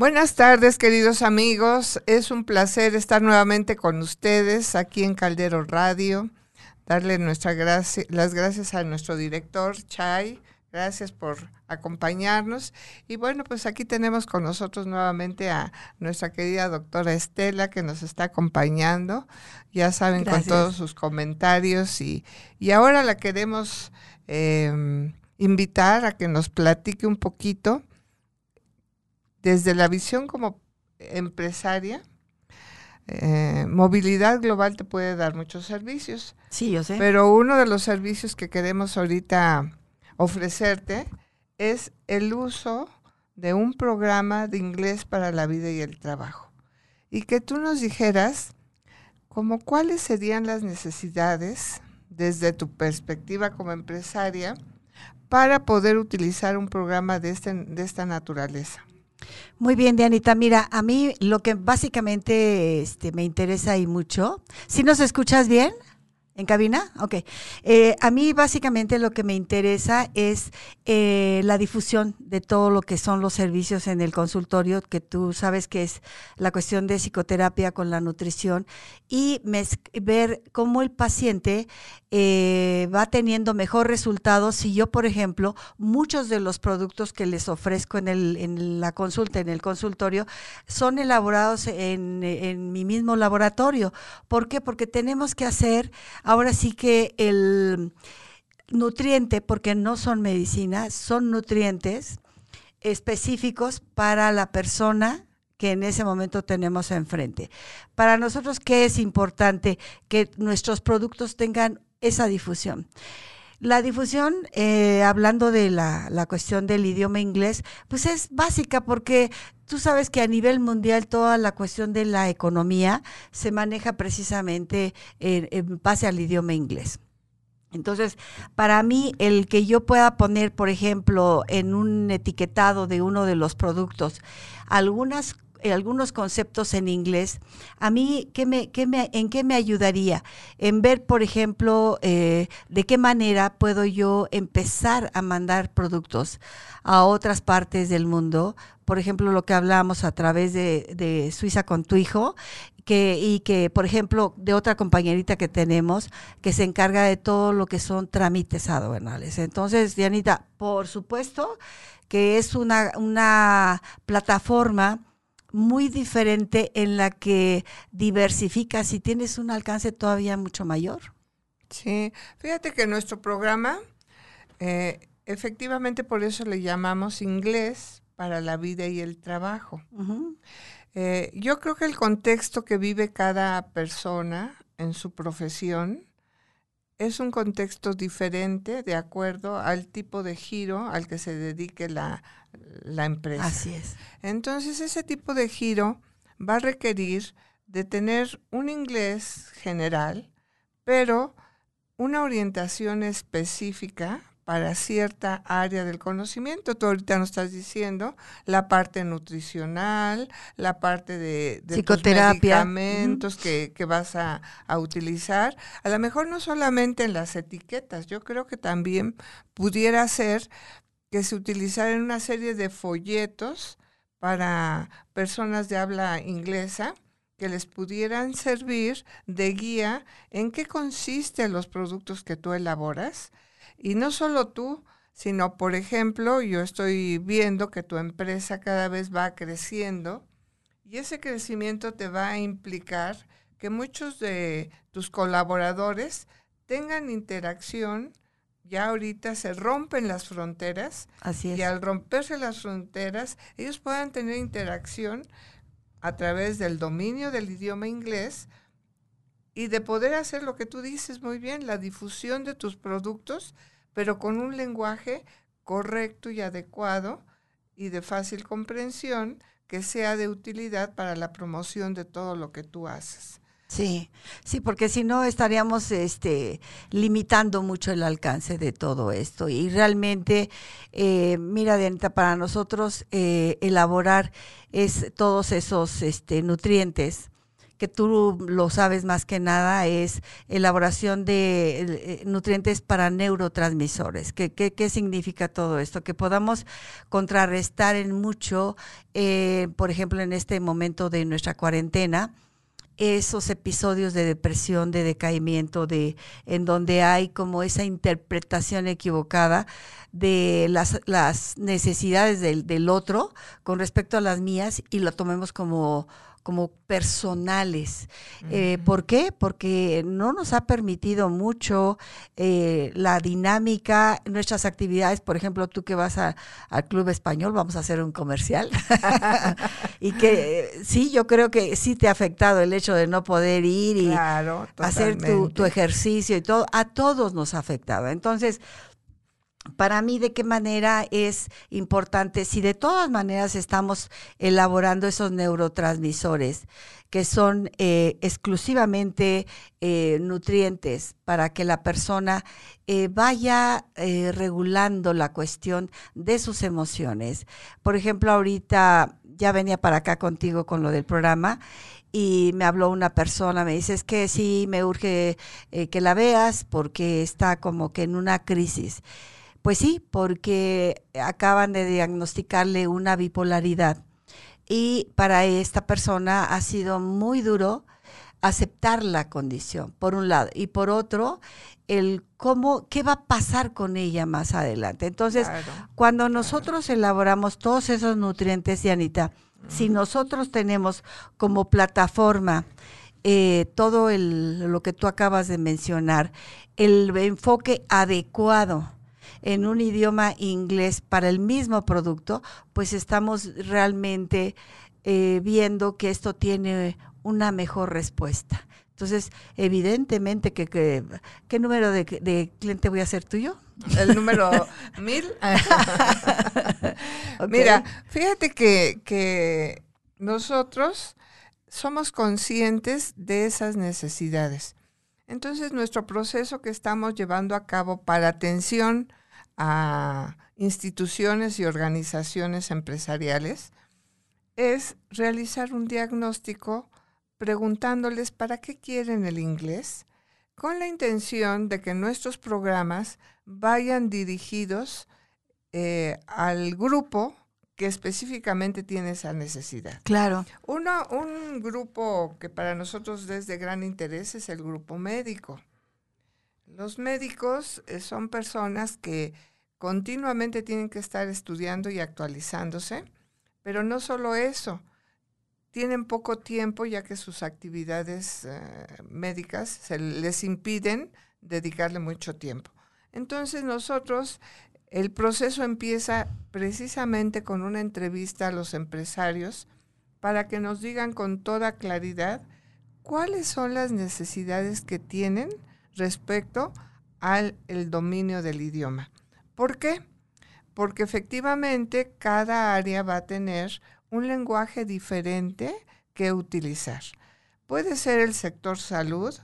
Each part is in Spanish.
Buenas tardes, queridos amigos. Es un placer estar nuevamente con ustedes aquí en Caldero Radio. Darle nuestra gracia, las gracias a nuestro director, Chay. Gracias por acompañarnos. Y bueno, pues aquí tenemos con nosotros nuevamente a nuestra querida doctora Estela que nos está acompañando. Ya saben, con todos sus comentarios. Y, y ahora la queremos em, invitar a que nos platique un poquito desde la visión como empresaria, eh, movilidad global te puede dar muchos servicios. Sí, yo sé. Pero uno de los servicios que queremos ahorita ofrecerte es el uso de un programa de inglés para la vida y el trabajo. Y que tú nos dijeras como cuáles serían las necesidades desde tu perspectiva como empresaria para poder utilizar un programa de, este, de esta naturaleza. Muy bien, Dianita. Mira, a mí lo que básicamente este, me interesa y mucho. ¿Si nos escuchas bien? ¿En cabina? Ok. Eh, a mí básicamente lo que me interesa es eh, la difusión de todo lo que son los servicios en el consultorio, que tú sabes que es la cuestión de psicoterapia con la nutrición, y ver cómo el paciente eh, va teniendo mejor resultados si yo, por ejemplo, muchos de los productos que les ofrezco en, la consulta, en el consultorio, son elaborados en mi mismo laboratorio. ¿Por qué? Porque tenemos que hacer ahora sí que el nutriente, porque no son medicinas, son nutrientes específicos para la persona que en ese momento tenemos enfrente. Para nosotros, ¿qué es importante? Que nuestros productos tengan esa difusión. La difusión, eh, hablando de la, la, cuestión del idioma inglés, pues es básica porque tú sabes que a nivel mundial toda la cuestión de la economía se maneja precisamente en, base al idioma inglés. Entonces, para mí, el que yo pueda poner, por ejemplo, en un etiquetado de uno de los productos, algunas algunos conceptos en inglés, a mí, ¿qué me, qué me, ¿en qué me ayudaría? En ver, por ejemplo, eh, de qué manera puedo yo empezar a mandar productos a otras partes del mundo. Por ejemplo, lo que hablamos a través de, de Suiza con tu hijo, que, y que, por ejemplo, de otra compañerita que tenemos, que se encarga de todo lo que son trámites aduanales. Entonces, Dianita, por supuesto que es una, una plataforma muy diferente en la que diversificas y tienes un alcance todavía mucho mayor. Sí, fíjate que nuestro programa, eh, efectivamente por eso le llamamos inglés para la vida y el trabajo. Eh, yo creo que el contexto que vive cada persona en su profesión es un contexto diferente de acuerdo al tipo de giro al que se dedique la, la empresa. Así es. Entonces ese tipo de giro va a requerir de tener un inglés general, pero una orientación específica para cierta área del conocimiento. Tú ahorita nos estás diciendo la parte nutricional, la parte de, de medicamentos que, vas a, a, utilizar. A lo mejor no solamente en las etiquetas, yo creo que también pudiera ser que se utilizaran una serie de folletos para personas de habla inglesa que les pudieran servir de guía en qué consisten los productos que tú elaboras. Y no solo tú, sino, por ejemplo, yo estoy viendo que tu empresa cada vez va creciendo y ese crecimiento te va a implicar que muchos de tus colaboradores tengan interacción. Ya ahorita se rompen las fronteras Así y al romperse las fronteras ellos puedan tener interacción a través del dominio del idioma inglés y de poder hacer lo que tú dices muy bien, la difusión de tus productos, pero con un lenguaje correcto y adecuado y de fácil comprensión que sea de utilidad para la promoción de todo lo que tú haces. Sí, sí, porque si no estaríamos este, limitando mucho el alcance de todo esto. Y realmente, eh, mira, Dianita, para nosotros eh, elaborar es todos esos este, nutrientes que tú lo sabes más que nada, es elaboración de eh, nutrientes para neurotransmisores. ¿Qué, qué, significa todo esto? Que podamos contrarrestar en mucho, eh, por ejemplo, en este momento de nuestra cuarentena, esos episodios de depresión, de decaimiento, de en donde hay como esa interpretación equivocada de las, las necesidades del, del otro con respecto a las mías y lo tomemos como como personales. Eh, ¿Por qué? Porque no nos ha permitido mucho eh, la dinámica, nuestras actividades, por ejemplo, tú que vas al Club Español, vamos a hacer un comercial, y que sí, yo creo que sí te ha afectado el hecho de no poder ir y hacer tu, tu ejercicio y todo, a todos nos ha afectado. Entonces, para mí de qué manera es importante, si de todas maneras estamos elaborando esos neurotransmisores que son eh, exclusivamente eh, nutrientes para que la persona eh, vaya regulando la cuestión de sus emociones. Por ejemplo, ahorita ya venía para acá contigo con lo del programa y me habló una persona, me dice, es que sí, me urge que la veas porque está como que en una crisis. Pues sí, porque acaban de diagnosticarle una bipolaridad. Y para esta persona ha sido muy duro aceptar la condición, por un lado, y por otro, el cómo, qué va a pasar con ella más adelante. Entonces, cuando nosotros elaboramos todos esos nutrientes, Yanita, si nosotros tenemos como plataforma eh, todo el, lo que tú acabas de mencionar, el enfoque adecuado, en un idioma inglés para el mismo producto, pues estamos realmente eh, viendo que esto tiene una mejor respuesta. Entonces, evidentemente que, ¿qué número de, cliente voy a ser tuyo? El número mil. Mira, fíjate que, que nosotros somos conscientes de esas necesidades. Entonces, nuestro proceso que estamos llevando a cabo para atención a instituciones y organizaciones empresariales es realizar un diagnóstico preguntándoles para qué quieren el inglés, con la intención de que nuestros programas vayan dirigidos eh, al grupo que específicamente tiene esa necesidad. Claro. Uno, un grupo que para nosotros es de gran interés es el grupo médico. Los médicos eh, son personas que continuamente tienen que estar estudiando y actualizándose, pero no solo eso, tienen poco tiempo ya que sus actividades eh, médicas se les impiden dedicarle mucho tiempo. Entonces nosotros, el proceso empieza precisamente con una entrevista a los empresarios para que nos digan con toda claridad cuáles son las necesidades que tienen respecto al el dominio del idioma. ¿Por qué? Porque efectivamente cada área va a tener un lenguaje diferente que utilizar. Puede ser el sector salud,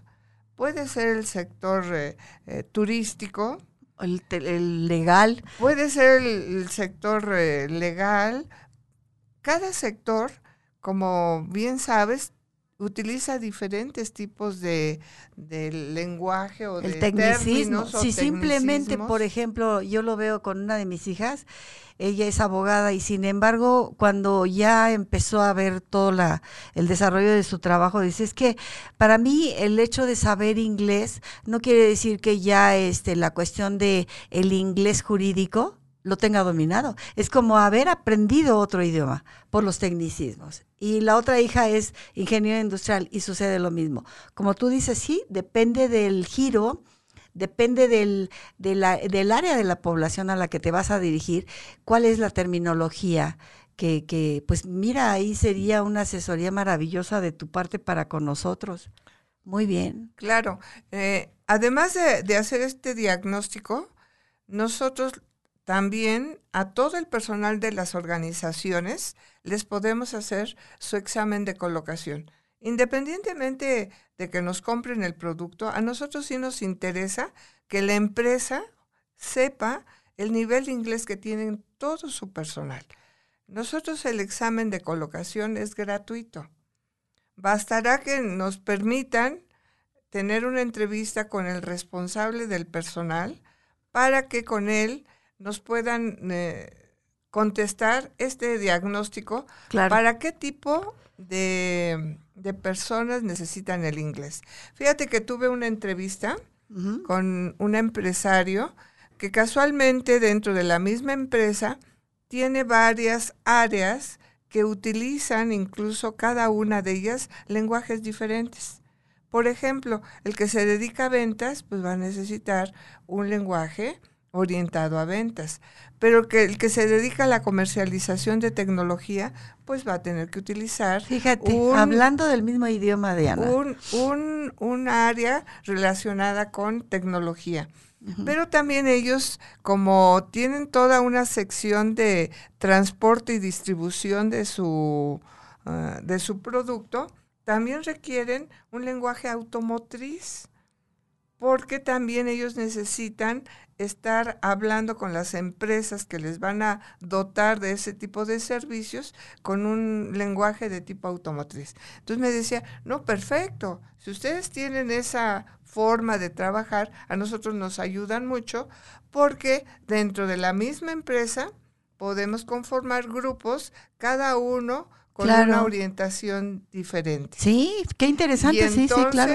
puede ser el sector eh, eh, turístico. El, legal. Puede ser el, sector eh, legal. Cada sector, como bien sabes, utiliza diferentes tipos de, lenguaje o el de tecnicismo. si simplemente, por ejemplo, yo lo veo con una de mis hijas, ella es abogada y sin embargo, cuando ya empezó a ver todo la, el desarrollo de su trabajo, dice, es que para mí el hecho de saber inglés no quiere decir que ya este, la cuestión de el inglés jurídico lo tenga dominado. Es como haber aprendido otro idioma por los tecnicismos. Y la otra hija es ingeniero industrial y sucede lo mismo. Como tú dices, sí, depende del giro, depende del, del área de la población a la que te vas a dirigir, cuál es la terminología. Que, que, pues mira, ahí sería una asesoría maravillosa de tu parte para con nosotros. Muy bien. Claro. Eh, además de, de hacer este diagnóstico, nosotros también a todo el personal de las organizaciones les podemos hacer su examen de colocación. Independientemente de que nos compren el producto, a nosotros sí nos interesa que la empresa sepa el nivel de inglés que tienen todo su personal. Nosotros el examen de colocación es gratuito. bastará que nos permitan tener una entrevista con el responsable del personal para que con él nos puedan eh, contestar este diagnóstico para qué tipo de, personas necesitan el inglés. Fíjate que tuve una entrevista con un empresario que casualmente dentro de la misma empresa tiene varias áreas que utilizan incluso cada una de ellas lenguajes diferentes. Por ejemplo, el que se dedica a ventas, pues va a necesitar un lenguaje orientado a ventas. Pero que el que se dedica a la comercialización de tecnología, pues va a tener que utilizar. Fíjate, hablando del mismo idioma, de Un, un, un área relacionada con tecnología. Pero también ellos, como tienen toda una sección de transporte y distribución de su, ah, de su producto, también requieren un lenguaje automotriz, porque también ellos necesitan estar hablando con las empresas que les van a dotar de ese tipo de servicios con un lenguaje de tipo automotriz. Entonces me decía, no, perfecto, si ustedes tienen esa forma de trabajar, a nosotros nos ayudan mucho porque dentro de la misma empresa podemos conformar grupos, cada uno con una orientación diferente. Sí, qué interesante, sí, sí, claro.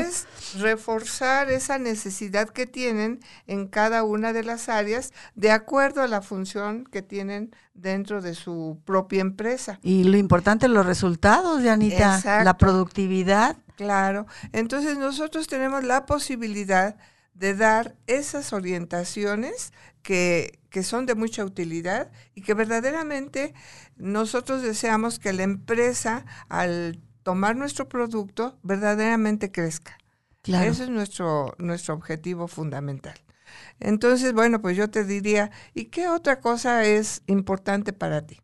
reforzar esa necesidad que tienen en cada una de las áreas de acuerdo a la función que tienen dentro de su propia empresa. Y lo importante, los resultados, Janita, la productividad. Claro, entonces nosotros tenemos la posibilidad de dar esas orientaciones que, que son de mucha utilidad y que verdaderamente nosotros deseamos que la empresa al tomar nuestro producto verdaderamente crezca. Claro. Ese es nuestro, nuestro objetivo fundamental. Entonces, bueno, pues yo te diría, ¿y qué otra cosa es importante para ti?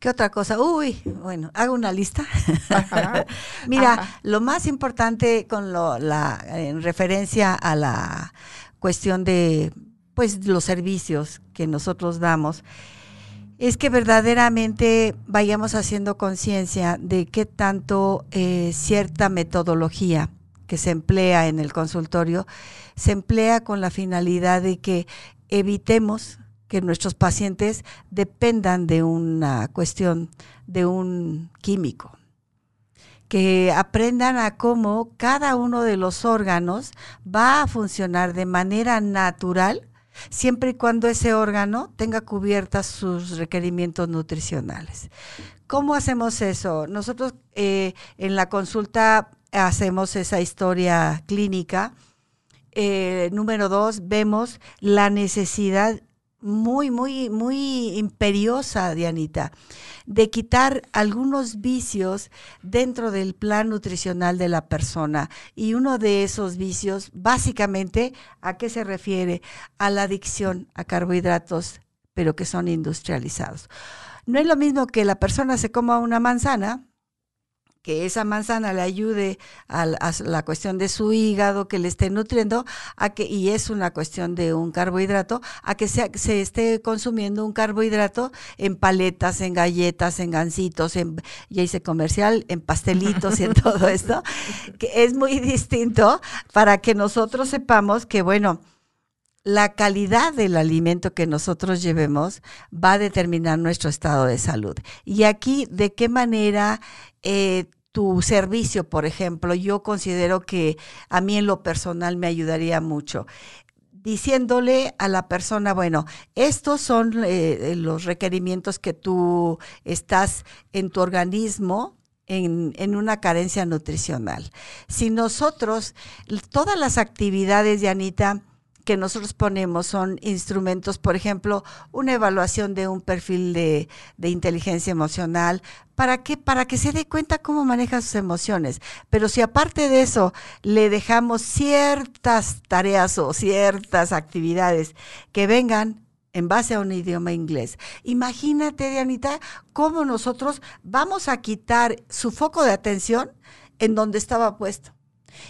¿Qué otra cosa? Uy, bueno, hago una lista. Mira, lo más importante con lo, la, en referencia a la cuestión de pues los servicios que nosotros damos es que verdaderamente vayamos haciendo conciencia de qué tanto eh, cierta metodología que se emplea en el consultorio se emplea con la finalidad de que evitemos que nuestros pacientes dependan de una cuestión, de un químico, que aprendan a cómo cada uno de los órganos va a funcionar de manera natural siempre y cuando ese órgano tenga cubiertas sus requerimientos nutricionales. ¿Cómo hacemos eso? Nosotros eh, en la consulta hacemos esa historia clínica. Eh, número dos, vemos la necesidad muy, muy, muy imperiosa, Dianita, de quitar algunos vicios dentro del plan nutricional de la persona. Y uno de esos vicios, básicamente, ¿a qué se refiere? A la adicción a carbohidratos, pero que son industrializados. No es lo mismo que la persona se coma una manzana, que esa manzana le ayude a, la cuestión de su hígado, que le esté nutriendo, a que, y es una cuestión de un carbohidrato, a que se, se esté consumiendo un carbohidrato en paletas, en galletas, en gancitos, en, ya hice comercial, en pastelitos y en todo esto, que es muy distinto para que nosotros sepamos que, bueno, la calidad del alimento que nosotros llevemos va a determinar nuestro estado de salud. Y aquí, ¿de qué manera eh, tu servicio, por ejemplo, yo considero que a mí en lo personal me ayudaría mucho? diciéndole a la persona, bueno, estos son eh, los requerimientos que tú estás en tu organismo en, en, una carencia nutricional. Si nosotros, todas las actividades de Anita, que nosotros ponemos son instrumentos, por ejemplo, una evaluación de un perfil de, inteligencia emocional. ¿Para qué? Para que se dé cuenta cómo maneja sus emociones. Pero si aparte de eso le dejamos ciertas tareas o ciertas actividades que vengan en base a un idioma inglés. Imagínate, Dianita, cómo nosotros vamos a quitar su foco de atención en donde estaba puesto.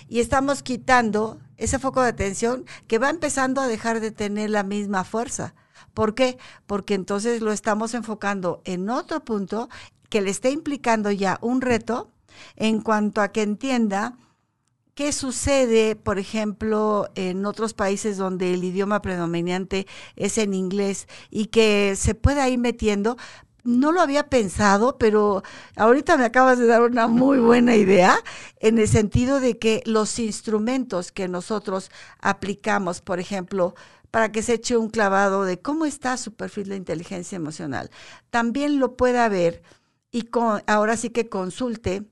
Y estamos quitando ese foco de atención que va empezando a dejar de tener la misma fuerza. ¿Por qué? Porque entonces lo estamos enfocando en otro punto que le está implicando ya un reto en cuanto a que entienda qué sucede, por ejemplo, en otros países donde el idioma predominante es en inglés y que se pueda ir metiendo. No lo había pensado, pero ahorita me acabas de dar una muy buena idea en el sentido de que los instrumentos que nosotros aplicamos, por ejemplo, para que se eche un clavado de cómo está su perfil de inteligencia emocional, también lo pueda ver y con, ahora sí que consulte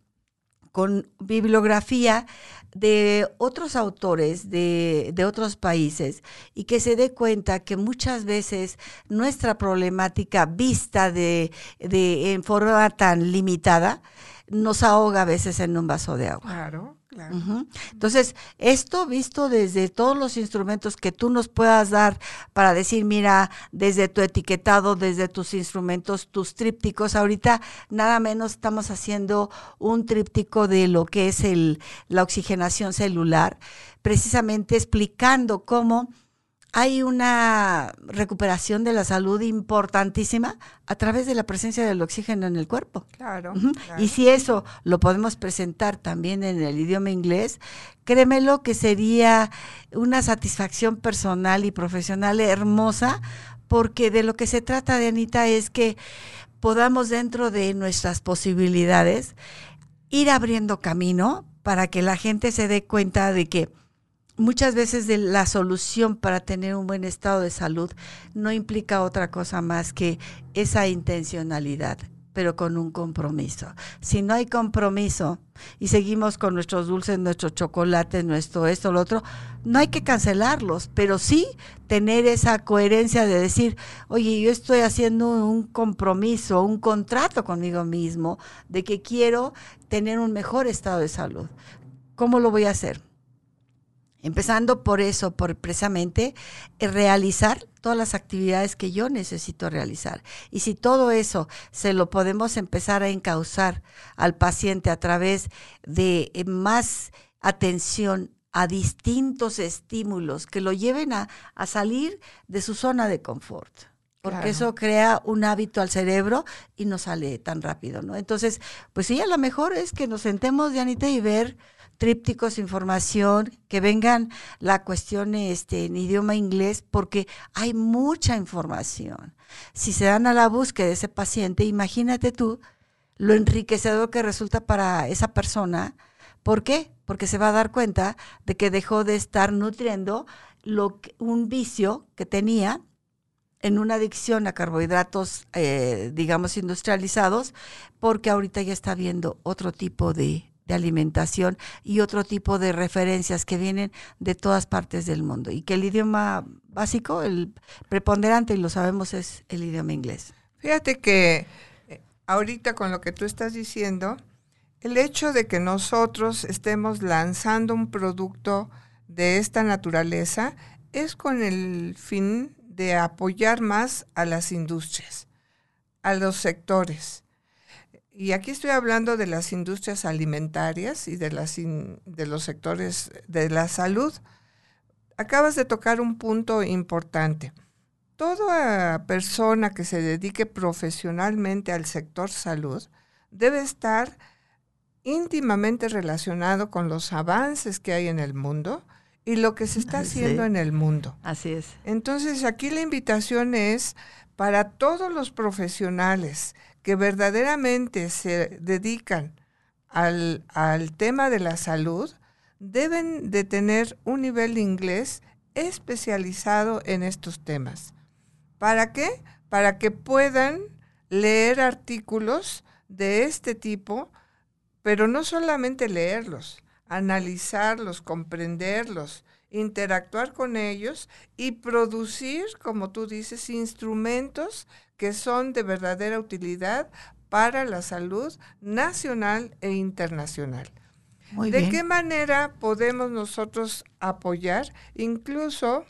con bibliografía de otros autores de, de, otros países y que se dé cuenta que muchas veces nuestra problemática vista de, de en forma tan limitada nos ahoga a veces en un vaso de agua. Claro. Entonces, esto visto desde todos los instrumentos que tú nos puedas dar para decir, mira, desde tu etiquetado, desde tus instrumentos, tus trípticos, ahorita nada menos estamos haciendo un tríptico de lo que es el, la oxigenación celular, precisamente explicando cómo hay una recuperación de la salud importantísima a través de la presencia del oxígeno en el cuerpo. Claro, Y si eso lo podemos presentar también en el idioma inglés, créemelo que sería una satisfacción personal y profesional hermosa, porque de lo que se trata de Anita es que podamos dentro de nuestras posibilidades ir abriendo camino para que la gente se dé cuenta de que muchas veces la solución para tener un buen estado de salud no implica otra cosa más que esa intencionalidad, pero con un compromiso. Si no hay compromiso y seguimos con nuestros dulces, nuestros chocolates, nuestro esto, lo otro, no hay que cancelarlos, pero sí tener esa coherencia de decir, oye, yo estoy haciendo un compromiso, un contrato conmigo mismo de que quiero tener un mejor estado de salud. ¿Cómo lo voy a hacer? Empezando por eso, por precisamente eh, realizar todas las actividades que yo necesito realizar. Y si todo eso se lo podemos empezar a encauzar al paciente a través de eh, más atención a distintos estímulos que lo lleven a, salir de su zona de confort. Porque eso crea un hábito al cerebro y no sale tan rápido, ¿no? Entonces, pues sí, a lo mejor es que nos sentemos, Dianita, y ver trípticos, información, que vengan la cuestión este, en idioma inglés, porque hay mucha información. Si se dan a la búsqueda de ese paciente, imagínate tú lo enriquecedor que resulta para esa persona. ¿Por qué? Porque se va a dar cuenta de que dejó de estar nutriendo lo un vicio que tenía en una adicción a carbohidratos, eh, digamos, industrializados, porque ahorita ya está viendo otro tipo de, de alimentación y otro tipo de referencias que vienen de todas partes del mundo. Y que el idioma básico, el preponderante, y lo sabemos, es el idioma inglés. Fíjate que eh, ahorita con lo que tú estás diciendo, el hecho de que nosotros estemos lanzando un producto de esta naturaleza es con el fin de apoyar más a las industrias, a los sectores y aquí estoy hablando de las industrias alimentarias y de, las de los sectores de la salud. Acabas de tocar un punto importante. Toda persona que se dedique profesionalmente al sector salud debe estar íntimamente relacionado con los avances que hay en el mundo y lo que se está haciendo en el mundo. Así es. Entonces, aquí la invitación es para todos los profesionales que verdaderamente se dedican al, tema de la salud deben de tener un nivel de inglés especializado en estos temas. ¿Para qué? Para que puedan leer artículos de este tipo, pero no solamente leerlos, analizarlos, comprenderlos, interactuar con ellos y producir, como tú dices, instrumentos que son de verdadera utilidad para la salud nacional e internacional. ¿De qué manera podemos nosotros apoyar? Incluso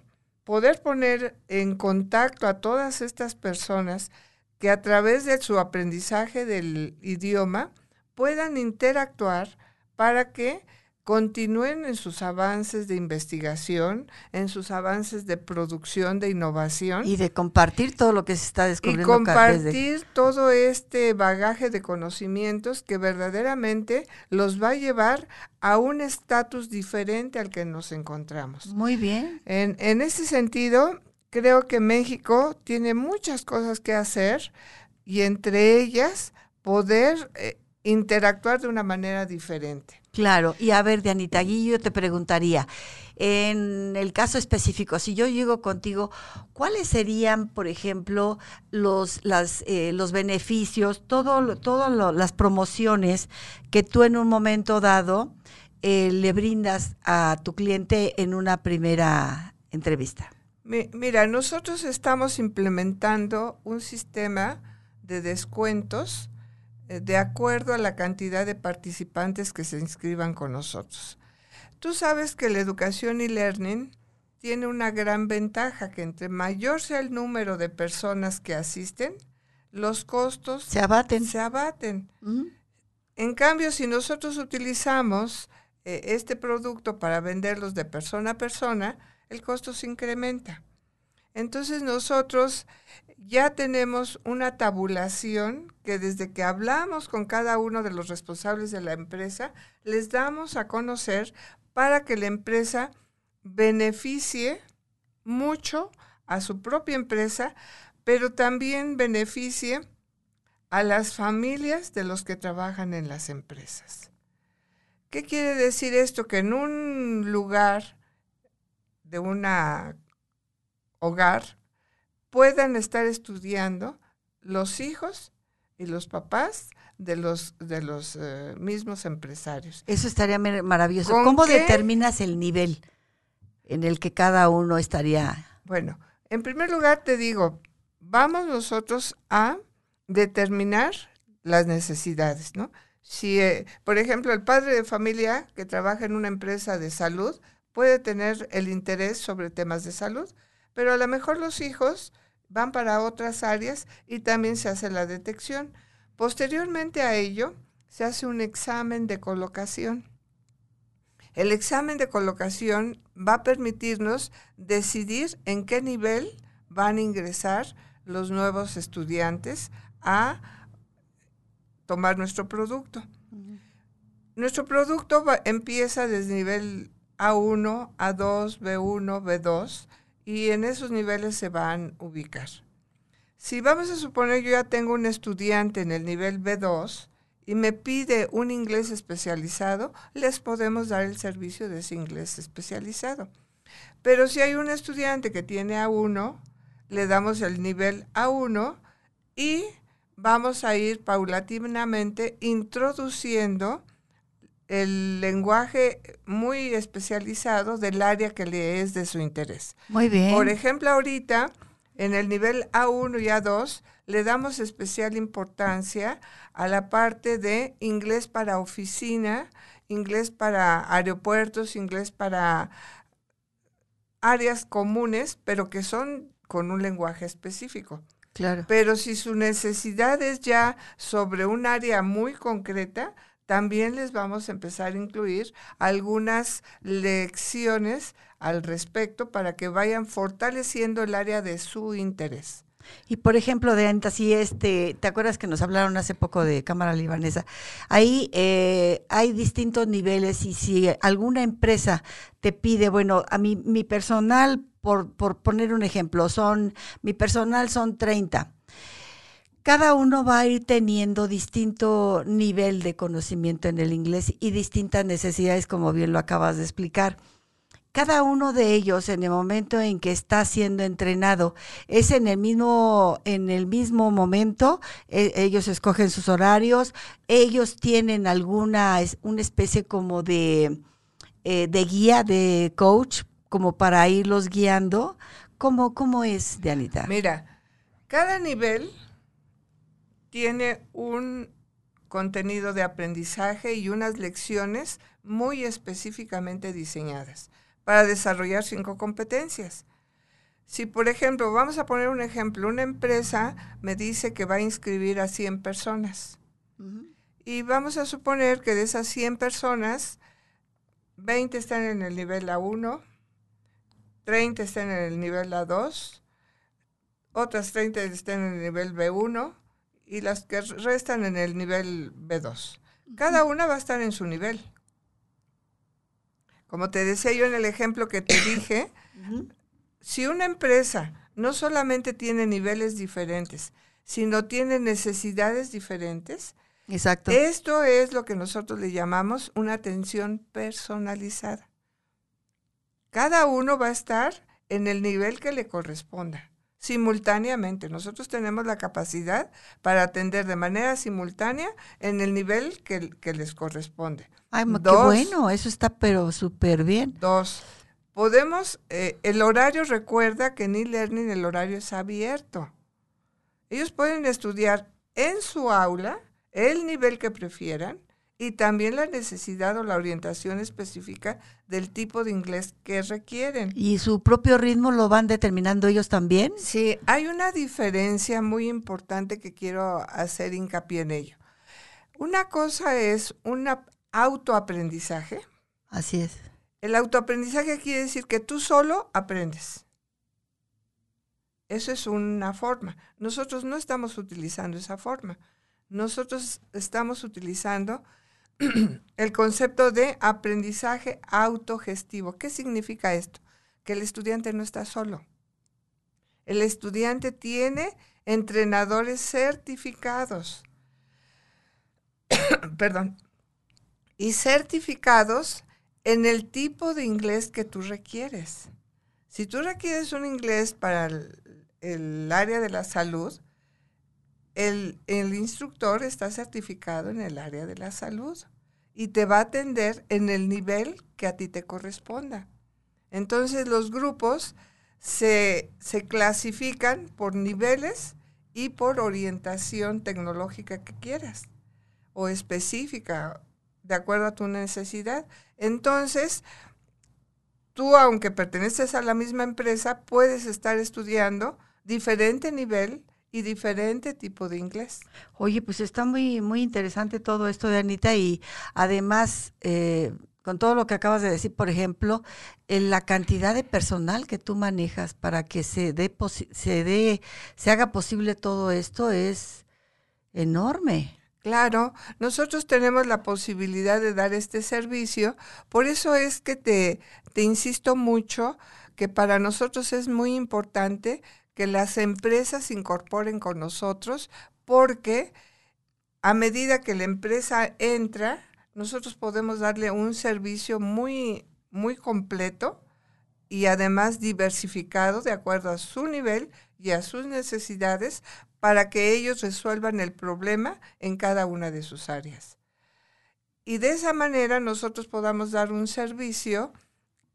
poder poner en contacto a todas estas personas que a través de su aprendizaje del idioma puedan interactuar para que continúen en sus avances de investigación, en sus avances de producción, de innovación. Y de compartir todo lo que se está descubriendo. Y compartir todo este bagaje de conocimientos que verdaderamente los va a llevar a un estatus diferente al que nos encontramos. Muy bien. En, en ese sentido, creo que México tiene muchas cosas que hacer y entre ellas poder eh, interactuar de una manera diferente. Claro, y a ver, Dianita, aquí yo te preguntaría, en el caso específico, si yo llego contigo, ¿cuáles serían, por ejemplo, los, las, eh, los beneficios, todas las promociones que tú en un momento dado eh, le brindas a tu cliente en una primera entrevista? Mira, nosotros estamos implementando un sistema de descuentos de acuerdo a la cantidad de participantes que se inscriban con nosotros. Tú sabes que la educación y learning tiene una gran ventaja, que entre mayor sea el número de personas que asisten, los costos se abaten. Se abaten. En cambio, si nosotros utilizamos eh, este producto para venderlos de persona a persona, el costo se incrementa. Entonces nosotros ya tenemos una tabulación que desde que hablamos con cada uno de los responsables de la empresa, les damos a conocer para que la empresa beneficie mucho a su propia empresa, pero también beneficie a las familias de los que trabajan en las empresas. ¿Qué quiere decir esto? Que en un lugar de una hogar puedan estar estudiando los hijos y los papás de los de los eh, mismos empresarios. Eso estaría maravilloso. ¿Cómo determinas el nivel en el que cada uno estaría? Bueno, en primer lugar te digo, vamos nosotros a determinar las necesidades, ¿no? Si, eh, por ejemplo, el padre de familia que trabaja en una empresa de salud puede tener el interés sobre temas de salud, pero a lo mejor los hijos van para otras áreas y también se hace la detección. Posteriormente a ello, se hace un examen de colocación. El examen de colocación va a permitirnos decidir en qué nivel van a ingresar los nuevos estudiantes a tomar nuestro producto. Nuestro producto empieza desde nivel A1, A2, B1, B2 y en esos niveles se van a ubicar. Si vamos a suponer yo ya tengo un estudiante en el nivel B2 y me pide un inglés especializado, les podemos dar el servicio de ese inglés especializado. Pero si hay un estudiante que tiene A1, le damos el nivel A1 y vamos a ir paulatinamente introduciendo el lenguaje muy especializado del área que le es de su interés. Muy bien. Por ejemplo, ahorita en el nivel A1 y A2 le damos especial importancia a la parte de inglés para oficina, inglés para aeropuertos, inglés para áreas comunes, pero que son con un lenguaje específico. Claro. Pero si su necesidad es ya sobre un área muy concreta, también les vamos a empezar a incluir algunas lecciones al respecto para que vayan fortaleciendo el área de su interés. Y por ejemplo, de si este, ¿te acuerdas que nos hablaron hace poco de Cámara Libanesa? Ahí eh, hay distintos niveles y si alguna empresa te pide, bueno, a mí mi personal, por, por poner un ejemplo, son, mi personal son 30 cada uno va a ir teniendo distinto nivel de conocimiento en el inglés y distintas necesidades, como bien lo acabas de explicar. Cada uno de ellos, en el momento en que está siendo entrenado, es en el mismo, en el mismo momento, e, ellos escogen sus horarios, ellos tienen alguna, una especie como de, eh, de guía, de coach, como para irlos guiando. ¿Cómo, cómo es, Dianita? Mira, cada nivel tiene un contenido de aprendizaje y unas lecciones muy específicamente diseñadas para desarrollar cinco competencias. Si, por ejemplo, vamos a poner un ejemplo, una empresa me dice que va a inscribir a 100 personas. Y vamos a suponer que de esas 100 personas, 20 están en el nivel A1, 30 están en el nivel A2, otras 30 están en el nivel B1 y las que restan en el nivel B2. Cada una va a estar en su nivel. Como te decía yo en el ejemplo que te dije, si una empresa no solamente tiene niveles diferentes, sino tiene necesidades diferentes, Exacto. esto es lo que nosotros le llamamos una atención personalizada. Cada uno va a estar en el nivel que le corresponda, simultáneamente. Nosotros tenemos la capacidad para atender de manera simultánea en el nivel que, que les corresponde. Ay, qué bueno, eso está pero súper bien. Dos, podemos, eh, el horario recuerda que en e-learning el horario es abierto. Ellos pueden estudiar en su aula el nivel que prefieran y también la necesidad o la orientación específica del tipo de inglés que requieren. ¿Y su propio ritmo lo van determinando ellos también? Sí, hay una diferencia muy importante que quiero hacer hincapié en ello. Una cosa es un autoaprendizaje. Así es. El autoaprendizaje quiere decir que tú solo aprendes. Eso es una forma. Nosotros no estamos utilizando esa forma. Nosotros estamos utilizando el concepto de aprendizaje autogestivo. ¿Qué significa esto? Que el estudiante no está solo. El estudiante tiene entrenadores certificados. Perdón. Y certificados en el tipo de inglés que tú requieres. Si tú requieres un inglés para el, área de la salud, el, instructor está certificado en el área de la salud y te va a atender en el nivel que a ti te corresponda. Entonces los grupos se, se clasifican por niveles y por orientación tecnológica que quieras o específica, de acuerdo a tu necesidad. Entonces, tú, aunque perteneces a la misma empresa, puedes estar estudiando diferente nivel y diferente tipo de inglés. Oye, pues está muy, muy interesante todo esto de Anita y además, eh, con todo lo que acabas de decir, por ejemplo, en la cantidad de personal que tú manejas para que se dé, se dé, se haga posible todo esto es enorme. Claro, nosotros tenemos la posibilidad de dar este servicio, por eso es que te, te insisto mucho que para nosotros es muy importante que las empresas incorporen con nosotros porque a medida que la empresa entra, nosotros podemos darle un servicio muy, muy completo y además diversificado de acuerdo a su nivel y a sus necesidades para que ellos resuelvan el problema en cada una de sus áreas. Y de esa manera nosotros podamos dar un servicio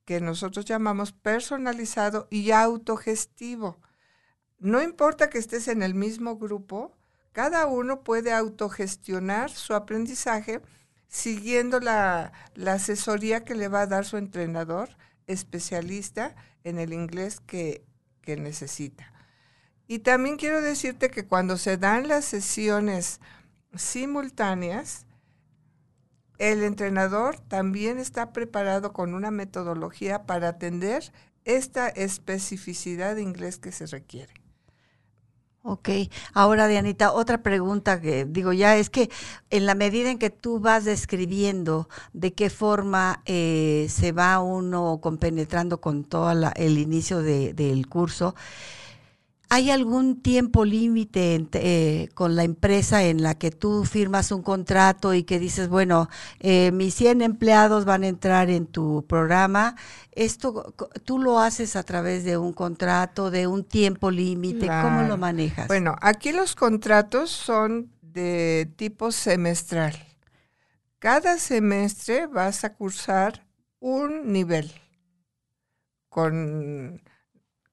que nosotros llamamos personalizado y autogestivo no importa que estés en el mismo grupo, cada uno puede autogestionar su aprendizaje siguiendo la, asesoría que le va a dar su entrenador especialista en el inglés que, que necesita. Y también quiero decirte que cuando se dan las sesiones simultáneas, el entrenador también está preparado con una metodología para atender esta especificidad de inglés que se requiere. Ok, ahora Dianita, otra pregunta que digo ya es que en la medida en que tú vas describiendo de qué forma eh, se va uno compenetrando con todo el inicio del curso, ¿Hay algún tiempo límite eh, con la empresa en la que tú firmas un contrato y que dices, bueno, eh, mis 100 empleados van a entrar en tu programa? ¿Esto tú lo haces a través de un contrato, de un tiempo límite? ¿Cómo lo manejas? Bueno, aquí los contratos son de tipo semestral. Cada semestre vas a cursar un nivel con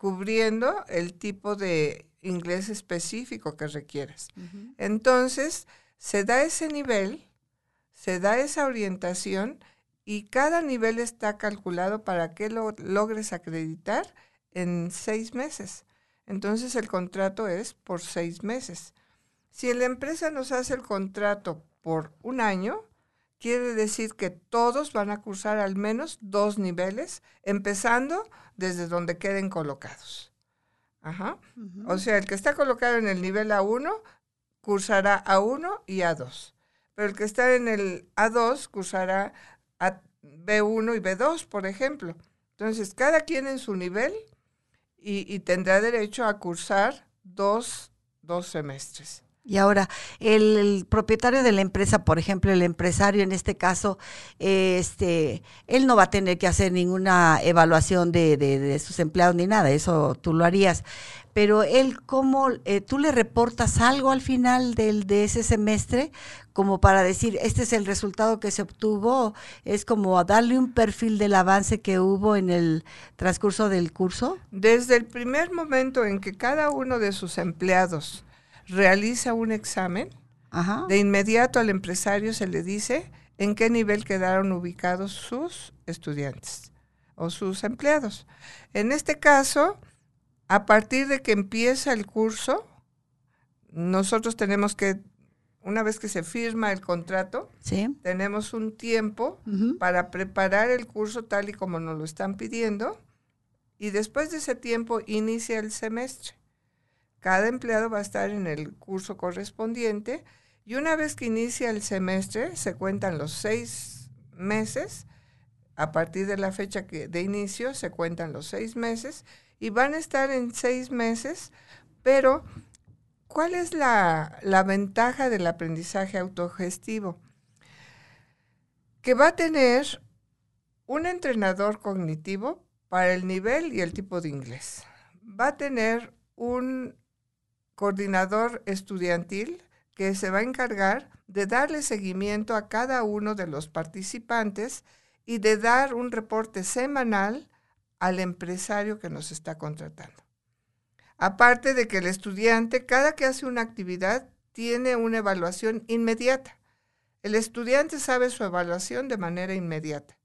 cubriendo el tipo de inglés específico que requieres. Entonces, se da ese nivel, se da esa orientación y cada nivel está calculado para que lo logres acreditar en seis meses. Entonces, el contrato es por seis meses. Si la empresa nos hace el contrato por un año, quiere decir que todos van a cursar al menos dos niveles, empezando desde donde queden colocados. Ajá. O sea, el que está colocado en el nivel A1 cursará A1 y A2. Pero el que está en el A2 cursará a B1 y B2, por ejemplo. Entonces, cada quien en su nivel y, tendrá derecho a cursar dos, dos semestres. Y ahora, el, propietario de la empresa, por ejemplo, el empresario en este caso, este, él no va a tener que hacer ninguna evaluación de, de, sus empleados ni nada, eso tú lo harías. Pero él, ¿cómo, eh, tú le reportas algo al final del, de ese semestre como para decir, este es el resultado que se obtuvo? ¿Es como darle un perfil del avance que hubo en el transcurso del curso? Desde el primer momento en que cada uno de sus empleados realiza un examen, de inmediato al empresario se le dice en qué nivel quedaron ubicados sus estudiantes o sus empleados. En este caso, a partir de que empieza el curso, nosotros tenemos que, una vez que se firma el contrato, tenemos un tiempo para preparar el curso tal y como nos lo están pidiendo y después de ese tiempo inicia el semestre. Cada empleado va a estar en el curso correspondiente y una vez que inicia el semestre se cuentan los seis meses. A partir de la fecha de inicio se cuentan los seis meses y van a estar en seis meses, pero ¿cuál es la, la ventaja del aprendizaje autogestivo? Que va a tener un entrenador cognitivo para el nivel y el tipo de inglés. Va a tener un coordinador estudiantil que se va a encargar de darle seguimiento a cada uno de los participantes y de dar un reporte semanal al empresario que nos está contratando. Aparte de que el estudiante, cada que hace una actividad, tiene una evaluación inmediata. El estudiante sabe su evaluación de manera inmediata,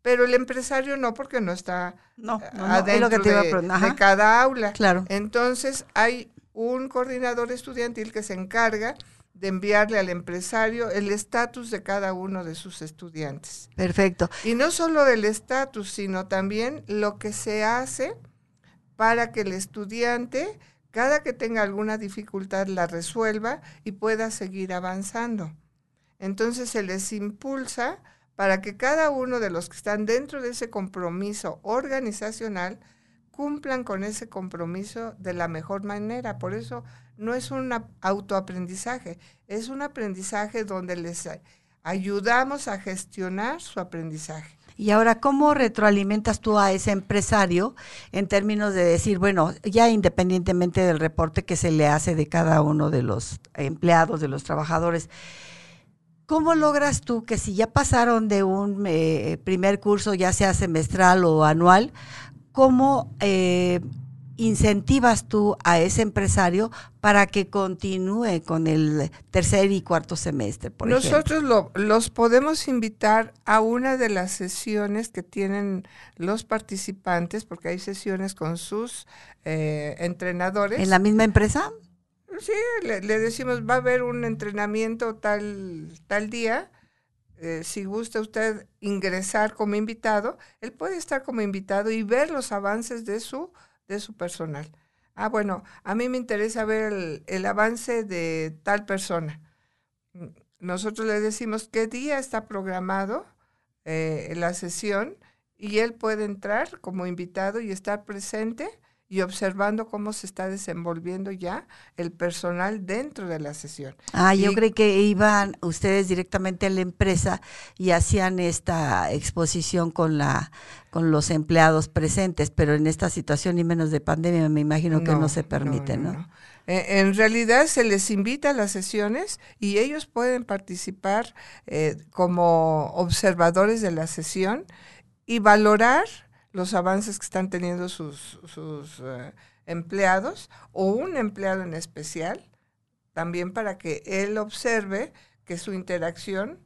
pero el empresario no porque no está no, adentro de, cada aula. Claro. Entonces hay un coordinador estudiantil que se encarga de enviarle al empresario el estatus de cada uno de sus estudiantes. Perfecto. Y no solo el estatus, sino también lo que se hace para que el estudiante, cada que tenga alguna dificultad, la resuelva y pueda seguir avanzando. Entonces se les impulsa para que cada uno de los que están dentro de ese compromiso organizacional cumplan con ese compromiso de la mejor manera. Por eso no es un autoaprendizaje, es un aprendizaje donde les ayudamos a gestionar su aprendizaje. Y ahora, ¿cómo retroalimentas tú a ese empresario en términos de decir, bueno, ya independientemente del reporte que se le hace de cada uno de los empleados, de los trabajadores, ¿cómo logras tú que si ya pasaron de un eh, primer curso, ya sea semestral o anual, ¿cómo eh, incentivas tú a ese empresario para que continúe con el tercer y cuarto semestre? Por Nosotros los podemos invitar a una de las sesiones que tienen los participantes, porque hay sesiones con sus eh, entrenadores. ¿En la misma empresa? Sí, le, le, decimos, va a haber un entrenamiento tal, tal día eh, si gusta usted ingresar como invitado, él puede estar como invitado y ver los avances de su, de su personal. Ah, bueno, a mí me interesa ver el, avance de tal persona. Nosotros le decimos qué día está programado eh, la sesión y él puede entrar como invitado y estar presente y observando cómo se está desenvolviendo ya el personal dentro de la sesión. Ah, yo creí que iban ustedes directamente a la empresa y hacían esta exposición con la con los empleados presentes, pero en esta situación y menos de pandemia me imagino que no, se permite, ¿no? E, en realidad se les invita a las sesiones y ellos pueden participar eh, como observadores de la sesión y valorar los avances que están teniendo sus, eh, empleados o un empleado en especial, también para que él observe que su interacción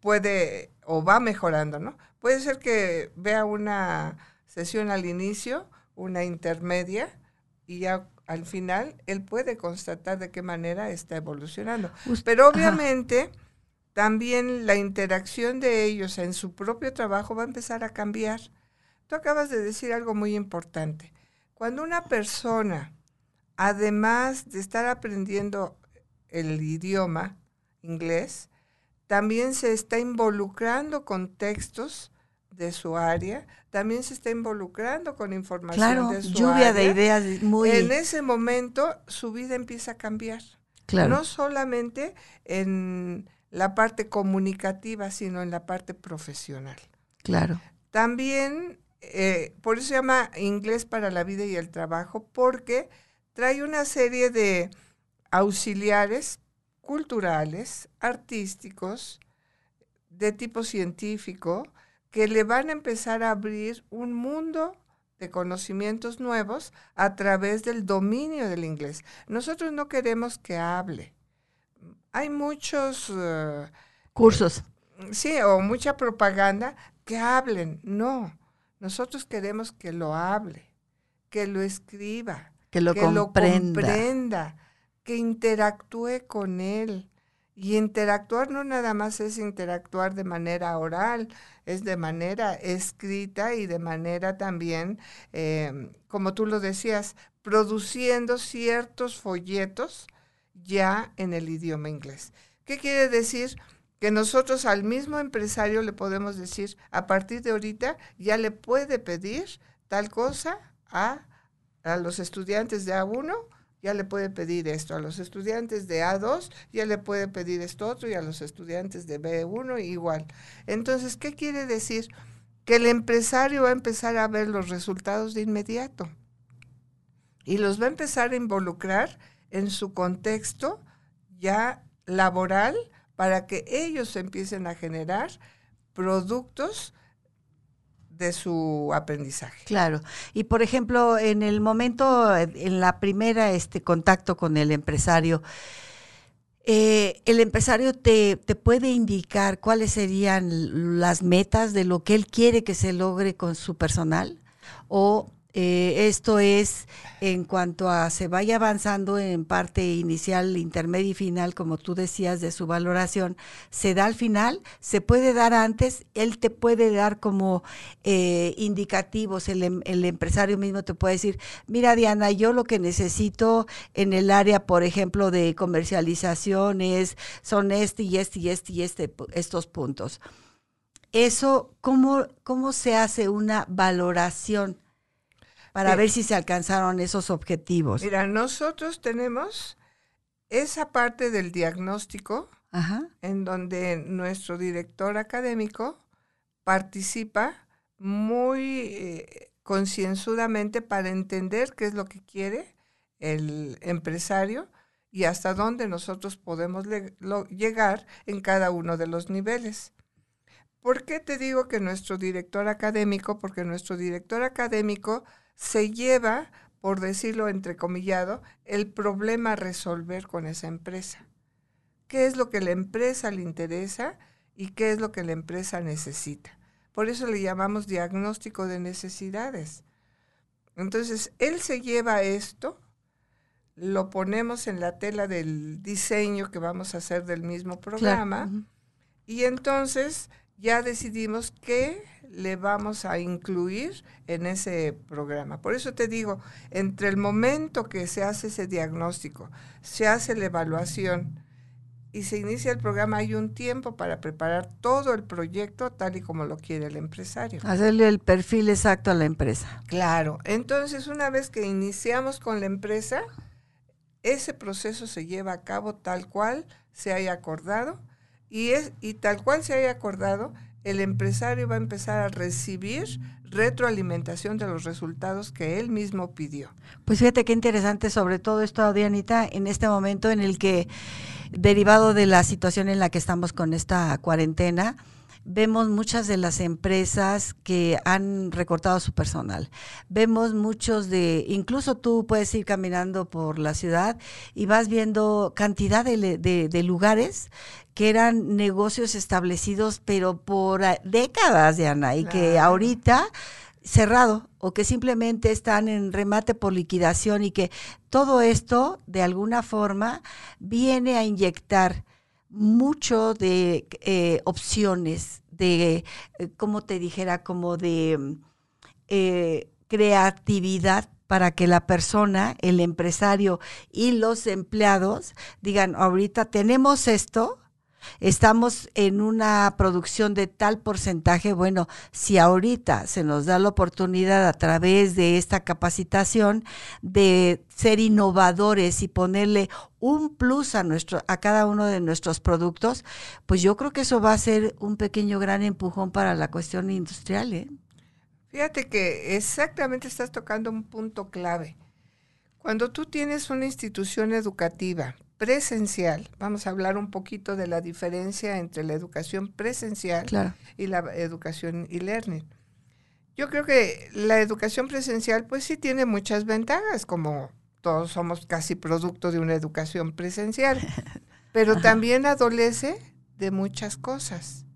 puede o va mejorando, ¿no? Puede ser que vea una sesión al inicio, una intermedia y ya al final él puede constatar de qué manera está evolucionando. Pero obviamente también la interacción de ellos en su propio trabajo va a empezar a cambiar. Tú acabas de decir algo muy importante. Cuando una persona, además de estar aprendiendo el idioma inglés, también se está involucrando con textos de su área, también se está involucrando con información de su lluvia de ideas muy... En ese momento su vida empieza a cambiar. Claro. No solamente en la parte comunicativa, sino en la parte profesional. Claro. También, eh, por eso se llama inglés para la vida y el trabajo, porque trae una serie de auxiliares culturales, artísticos, de tipo científico, que le van a empezar a abrir un mundo de conocimientos nuevos a través del dominio del inglés. Nosotros no queremos que hable. Hay muchos... Eh, Cursos. sí, o mucha propaganda que hablen. No, nosotros queremos que lo hable, que lo escriba, que lo comprenda, que interactúe con él. Y interactuar no nada más es interactuar de manera oral, es de manera escrita y de manera también, em, como tú lo decías, produciendo ciertos folletos ya en el idioma inglés. ¿Qué quiere decir? Que nosotros al mismo empresario le podemos decir, a partir de ahorita ya le puede pedir tal cosa a, a los estudiantes de A1 ya le puede pedir esto. A los estudiantes de A2 ya le puede pedir esto otro y a los estudiantes de B1 igual. Entonces, ¿qué quiere decir? Que el empresario va a empezar a ver los resultados de inmediato y los va a empezar a involucrar en su contexto ya laboral para que ellos empiecen a generar productos de su aprendizaje. Claro. Y por ejemplo, en el momento, en la primera este contacto con el empresario, eh, el empresario te, te, puede indicar cuáles serían las metas de lo que él quiere que se logre con su personal o eh, esto es en cuanto a se vaya avanzando en parte inicial, intermedia y final, como tú decías, de su valoración, se da al final, se puede dar antes, él te puede dar como eh, indicativos, el, em, el, empresario mismo te puede decir, mira Diana, yo lo que necesito en el área, por ejemplo, de comercialización es, son este y este y este y este, estos puntos. Eso, ¿cómo, cómo se hace una valoración? Para ver si se alcanzaron esos objetivos. Mira, nosotros tenemos esa parte del diagnóstico en donde nuestro director académico participa muy eh, concienzudamente para entender qué es lo que quiere el empresario y hasta dónde nosotros podemos llegar en cada uno de los niveles. ¿Por qué te digo que nuestro director académico? Porque nuestro director académico se lleva, por decirlo entrecomillado, el problema a resolver con esa empresa. ¿Qué es lo que la empresa le interesa y qué es lo que la empresa necesita? Por eso le llamamos diagnóstico de necesidades. Entonces, él se lleva esto, lo ponemos en la tela del diseño que vamos a hacer del mismo programa y entonces ya decidimos qué le vamos a incluir en ese programa. Por eso te digo, entre el momento que se hace ese diagnóstico, se hace la evaluación y se inicia el programa, hay un tiempo para preparar todo el proyecto tal y como lo quiere el empresario. Hacerle el perfil exacto a la empresa. Claro, entonces una vez que iniciamos con la empresa, ese proceso se lleva a cabo tal cual se haya acordado y, es, y tal cual se haya acordado, el empresario va a empezar a recibir retroalimentación de los resultados que él mismo pidió. Pues fíjate qué interesante sobre todo esto, Dianita, en este momento en el que, derivado de la situación en la que estamos con esta cuarentena, vemos muchas de las empresas que han recortado su personal. Vemos muchos de, incluso tú puedes ir caminando por la ciudad y vas viendo cantidad de, lugares que eran negocios establecidos, pero por décadas, Diana, y que ahorita cerrado o que simplemente están en remate por liquidación y que todo esto de alguna forma viene a inyectar mucho de eh, opciones, de, eh, como te dijera, como de eh, creatividad para que la persona, el empresario y los empleados digan, ahorita tenemos esto, estamos en una producción de tal porcentaje, bueno, si ahorita se nos da la oportunidad a través de esta capacitación de ser innovadores y ponerle un plus a nuestro a cada uno de nuestros productos, pues yo creo que eso va a ser un pequeño gran empujón para la cuestión industrial, ¿eh? Fíjate que exactamente estás tocando un punto clave. Cuando tú tienes una institución educativa presencial, vamos a hablar un poquito de la diferencia entre la educación presencial y la educación e-learning. Yo creo que la educación presencial pues sí tiene muchas ventajas, como todos somos casi producto de una educación presencial, pero también adolece de muchas cosas.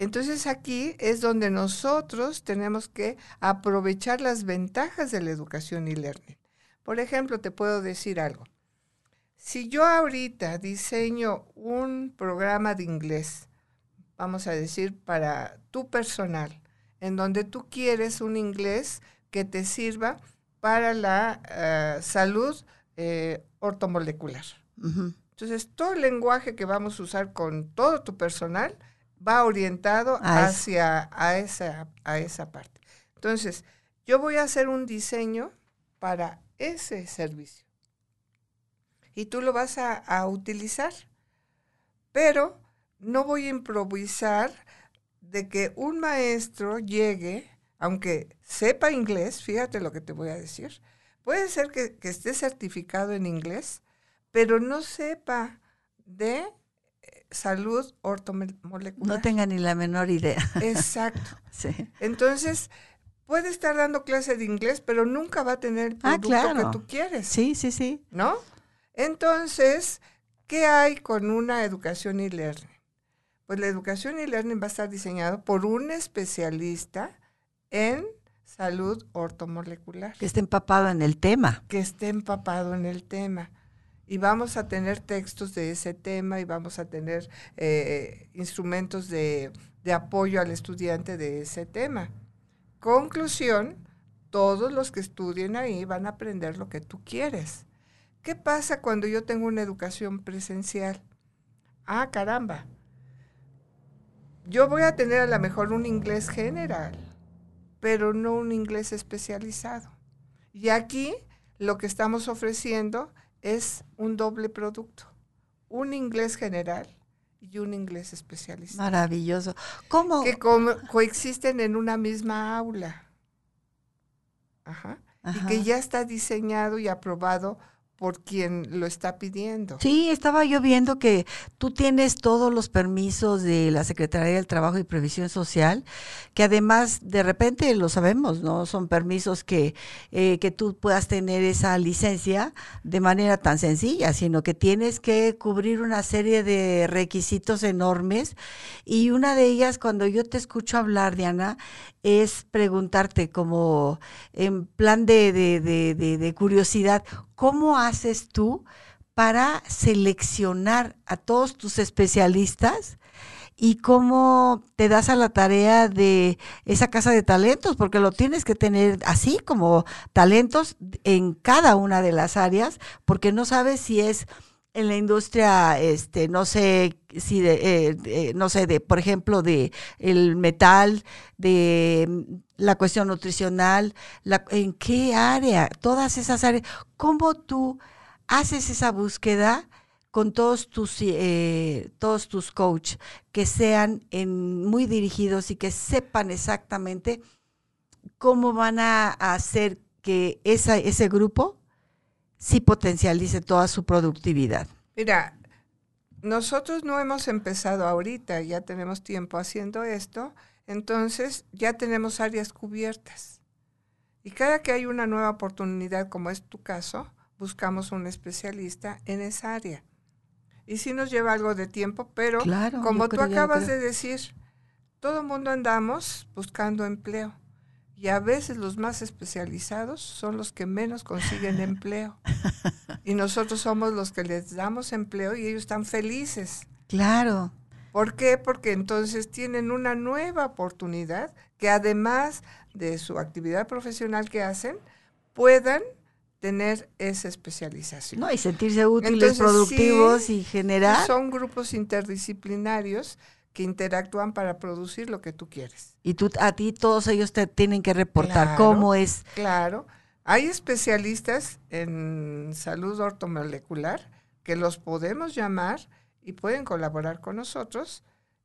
Entonces aquí es donde nosotros tenemos que aprovechar las ventajas de la educación y learning. Por ejemplo, te puedo decir algo. Si yo ahorita diseño un programa de inglés, vamos a decir, para tu personal, en donde tú quieres un inglés que te sirva para la eh, salud eh, ortomolecular. Entonces, todo el lenguaje que vamos a usar con todo tu personal va orientado hacia a esa, a esa parte. Entonces, yo voy a hacer un diseño para ese servicio. Y tú lo vas a, a utilizar. Pero no voy a improvisar de que un maestro llegue, aunque sepa inglés, fíjate lo que te voy a decir, puede ser que, que esté certificado en inglés, pero no sepa de salud ortomolecular. No tenga ni la menor idea. Exacto. sí. Entonces, puede estar dando clase de inglés, pero nunca va a tener el ah, producto que tú quieres. Sí, sí, sí. ¿No? Entonces, ¿qué hay con una educación e-learning? Pues la educación e-learning va a estar diseñado por un especialista en salud ortomolecular. Que esté empapado en el tema. Que esté empapado en el tema y vamos a tener textos de ese tema y vamos a tener eh, instrumentos de, apoyo al estudiante de ese tema. Conclusión, todos los que estudien ahí van a aprender lo que tú quieres. ¿Qué pasa cuando yo tengo una educación presencial? Ah, caramba. Yo voy a tener a lo mejor un inglés general, pero no un inglés especializado. Y aquí lo que estamos ofreciendo es un doble producto, un inglés general y un inglés especialista. Maravilloso. ¿Cómo? Que coexisten en una misma aula. Ajá. Y que ya está diseñado y aprobado por quien lo está pidiendo. Sí, estaba yo viendo que tú tienes todos los permisos de la Secretaría del Trabajo y Previsión Social, que además de repente lo sabemos, ¿no? Son permisos que, eh, que tú puedas tener esa licencia de manera tan sencilla, sino que tienes que cubrir una serie de requisitos enormes y una de ellas, cuando yo te escucho hablar, Diana, es preguntarte como en plan de, de, de, de curiosidad, ¿cómo haces tú para seleccionar a todos tus especialistas? y cómo te das a la tarea de esa casa de talentos, porque lo tienes que tener así como talentos en cada una de las áreas, porque no sabes si es en la industria, este, no sé si de, eh, no sé, de, por ejemplo, de el metal, de la cuestión nutricional, la, en qué área, todas esas áreas, cómo tú haces esa búsqueda con todos tus eh, todos tus coach que sean en, muy dirigidos y que sepan exactamente cómo van a hacer que esa, ese grupo sí potencialice toda su productividad. Mira, nosotros no hemos empezado ahorita, ya tenemos tiempo haciendo esto, entonces ya tenemos áreas cubiertas. Y cada que hay una nueva oportunidad, como es tu caso, buscamos un especialista en esa área. Y sí nos lleva algo de tiempo, pero como tú acabas de decir, todo el mundo andamos buscando empleo. Y a veces los más especializados son los que menos consiguen empleo. Y nosotros somos los que les damos empleo y ellos están felices. Claro. ¿Por qué? Porque entonces tienen una nueva oportunidad que además de su actividad profesional que hacen, puedan tener esa especialización. No, y sentirse útiles, productivos y generar. Son grupos interdisciplinarios que interactúan para producir lo que tú quieres. Y tú, a ti todos ellos te tienen que reportar cómo es. Claro. Hay especialistas en salud ortomolecular que los podemos llamar y pueden colaborar con nosotros,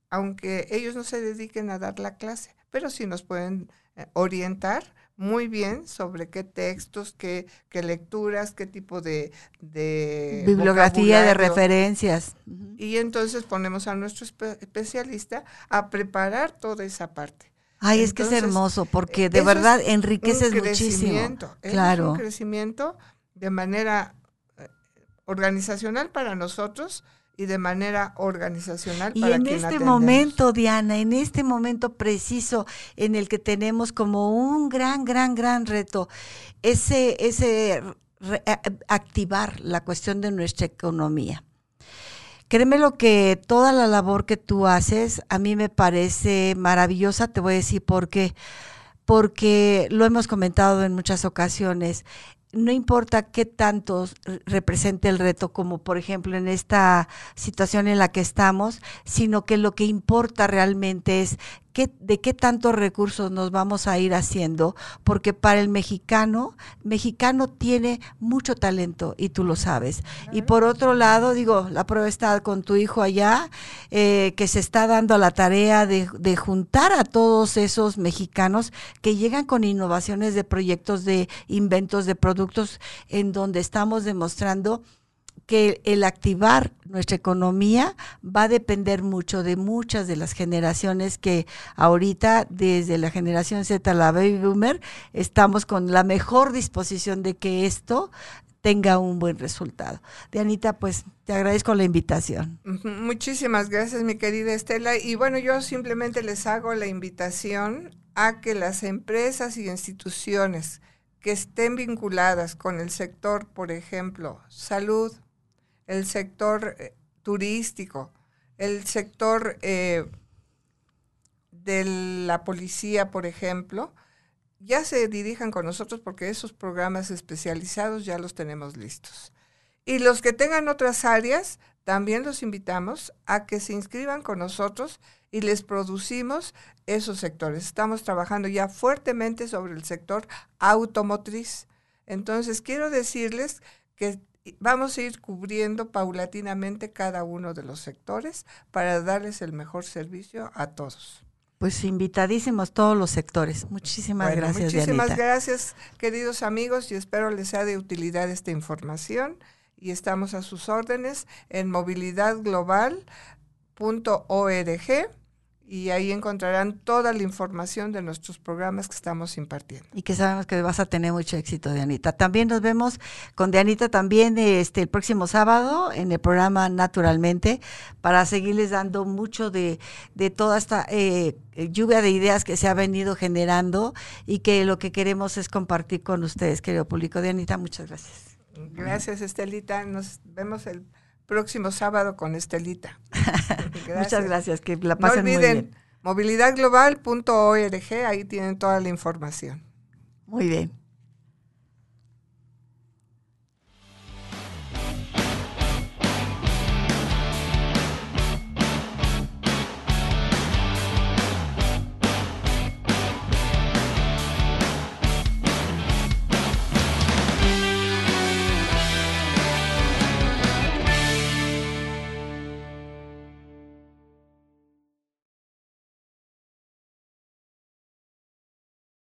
aunque ellos no se dediquen a dar la clase, pero sí nos pueden eh, orientar muy bien sobre qué textos, qué, qué lecturas, qué tipo de, bibliografía, de referencias. Y entonces ponemos a nuestro especialista a preparar toda esa parte. Ay, es que es hermoso, porque de verdad enriqueces muchísimo. Claro. Es un crecimiento de manera eh, organizacional para nosotros, y de manera organizacional. Y en este momento, Diana, en este momento preciso en el que tenemos como un gran, gran, gran reto, ese, ese activar la cuestión de nuestra economía. Créeme lo que toda la labor que tú haces a mí me parece maravillosa, te voy a decir por qué. Porque lo hemos comentado en muchas ocasiones, no importa qué tanto represente el reto, como por ejemplo en esta situación en la que estamos, sino que lo que importa realmente es de qué tantos recursos nos vamos a ir haciendo, porque para el mexicano, mexicano tiene mucho talento y tú lo sabes. Y por otro lado, digo, la prueba está con tu hijo allá, eh, que se está dando la tarea de, de juntar a todos esos mexicanos que llegan con innovaciones de proyectos, de inventos, de productos, en donde estamos demostrando que el activar nuestra economía va a depender mucho de muchas de las generaciones que ahorita, desde la generación Z, la baby boomer, estamos con la mejor disposición de que esto tenga un buen resultado. Dianita, pues te agradezco la invitación. Muchísimas gracias, mi querida Estela. Y bueno, yo simplemente les hago la invitación a que las empresas y instituciones que estén vinculadas con el sector, por ejemplo, salud, el sector eh, turístico, el sector eh, de la policía, por ejemplo, ya se dirijan con nosotros porque esos programas especializados ya los tenemos listos. Y los que tengan otras áreas, también los invitamos a que se inscriban con nosotros y les producimos esos sectores. Estamos trabajando ya fuertemente sobre el sector automotriz. Entonces, quiero decirles que vamos a ir cubriendo paulatinamente cada uno de los sectores para darles el mejor servicio a todos. Pues invitadísimos todos los sectores. Muchísimas gracias. Muchísimas gracias, queridos amigos, y espero les sea de utilidad esta información. Y estamos a sus órdenes en movilidadglobal.org y ahí encontrarán toda la información de nuestros programas que estamos impartiendo. Y que sabemos que vas a tener mucho éxito, Dianita. También nos vemos con Dianita también este, el próximo sábado en el programa Naturalmente para seguirles dando mucho de, de toda esta eh, lluvia de ideas que se ha venido generando y que lo que queremos es compartir con ustedes, querido público. Dianita, muchas gracias. Gracias, Estelita. Nos vemos el próximo sábado con Estelita. Muchas gracias, que la pasen no olviden, muy bien. movilidadglobal.org, ahí tienen toda la información. Muy bien.